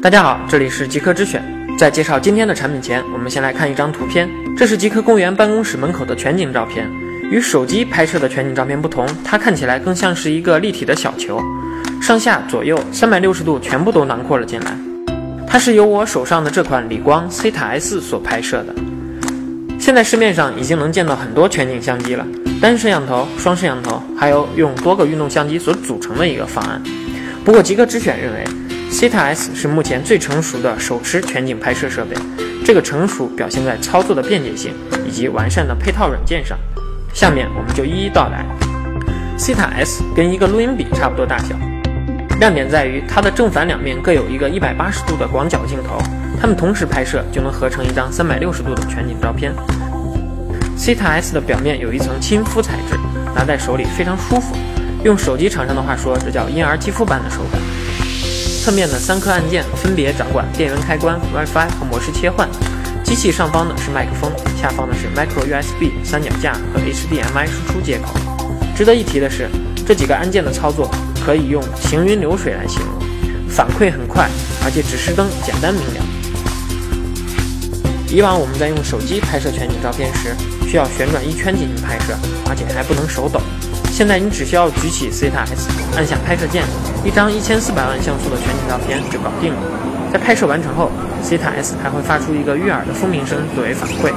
大家好，这里是极客之选。在介绍今天的产品前，我们先来看一张图片。这是极客公园办公室门口的全景照片。与手机拍摄的全景照片不同，它看起来更像是一个立体的小球，上下左右三百六十度全部都囊括了进来。它是由我手上的这款理光 c 塔 S 所拍摄的。现在市面上已经能见到很多全景相机了，单摄像头、双摄像头，还有用多个运动相机所组成的一个方案。不过极客之选认为。C 塔 S 是目前最成熟的手持全景拍摄设备，这个成熟表现在操作的便捷性以及完善的配套软件上。下面我们就一一道来。c 塔 S 跟一个录音笔差不多大小，亮点在于它的正反两面各有一个一百八十度的广角镜头，它们同时拍摄就能合成一张三百六十度的全景照片。c 塔 S 的表面有一层亲肤材质，拿在手里非常舒服，用手机厂商的话说，这叫婴儿肌肤般的手感。侧面的三颗按键分别掌管电源开关、WiFi 和模式切换。机器上方的是麦克风，下方的是 Micro USB 三脚架和 HDMI 输出接口。值得一提的是，这几个按键的操作可以用行云流水来形容，反馈很快，而且指示灯简单明了。以往我们在用手机拍摄全景照片时，需要旋转一圈进行拍摄，而且还不能手抖。现在你只需要举起 c 塔 S，按下拍摄键，一张一千四百万像素的全景照片就搞定了。在拍摄完成后 c 塔 S 还会发出一个悦耳的蜂鸣声作为反馈。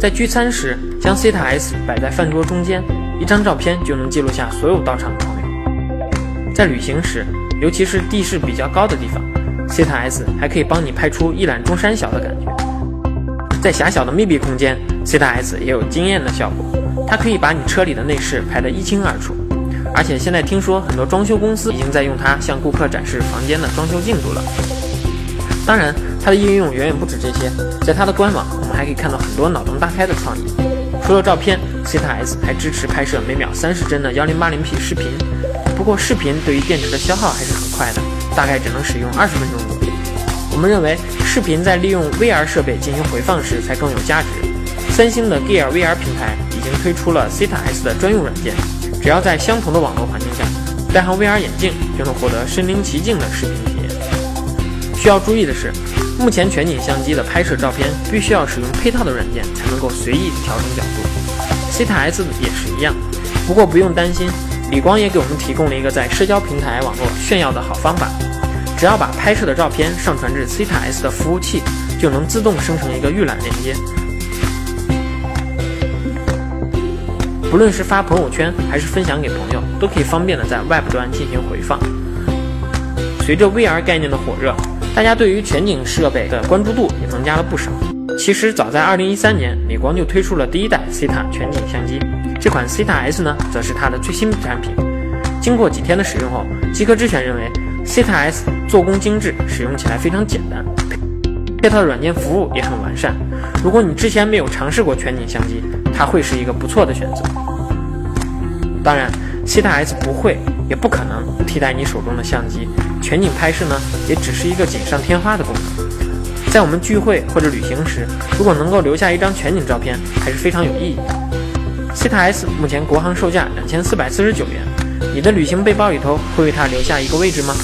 在聚餐时，将 c 塔 S 摆在饭桌中间，一张照片就能记录下所有到场的朋友。在旅行时，尤其是地势比较高的地方 c 塔 S 还可以帮你拍出一览众山小的感觉。在狭小的密闭空间 c 塔 S 也有惊艳的效果。它可以把你车里的内饰拍得一清二楚，而且现在听说很多装修公司已经在用它向顾客展示房间的装修进度了。当然，它的应用远远不止这些，在它的官网，我们还可以看到很多脑洞大开的创意。除了照片 c 塔 S 还支持拍摄每秒三十帧的幺零八零 P 视频，不过视频对于电池的消耗还是很快的，大概只能使用二十分钟左右。我们认为，视频在利用 VR 设备进行回放时才更有价值。三星的 Gear VR 平台。已经推出了 c 塔 S 的专用软件，只要在相同的网络环境下戴上 VR 眼镜，就能获得身临其境的视频体验。需要注意的是，目前全景相机的拍摄照片必须要使用配套的软件才能够随意调整角度，c 塔 S 也是一样。不过不用担心，理光也给我们提供了一个在社交平台网络炫耀的好方法，只要把拍摄的照片上传至 c 塔 S 的服务器，就能自动生成一个预览链接。不论是发朋友圈还是分享给朋友，都可以方便的在 Web 端进行回放。随着 VR 概念的火热，大家对于全景设备的关注度也增加了不少。其实早在2013年，美光就推出了第一代 Cita 全景相机，这款 Cita S 呢，则是它的最新产品。经过几天的使用后，极客之选认为 Cita S 做工精致，使用起来非常简单，配套的软件服务也很完善。如果你之前没有尝试过全景相机，它会是一个不错的选择。当然 c 塔 S 不会也不可能替代你手中的相机，全景拍摄呢，也只是一个锦上添花的功能。在我们聚会或者旅行时，如果能够留下一张全景照片，还是非常有意义的。c 塔 S 目前国行售价两千四百四十九元，你的旅行背包里头会为它留下一个位置吗？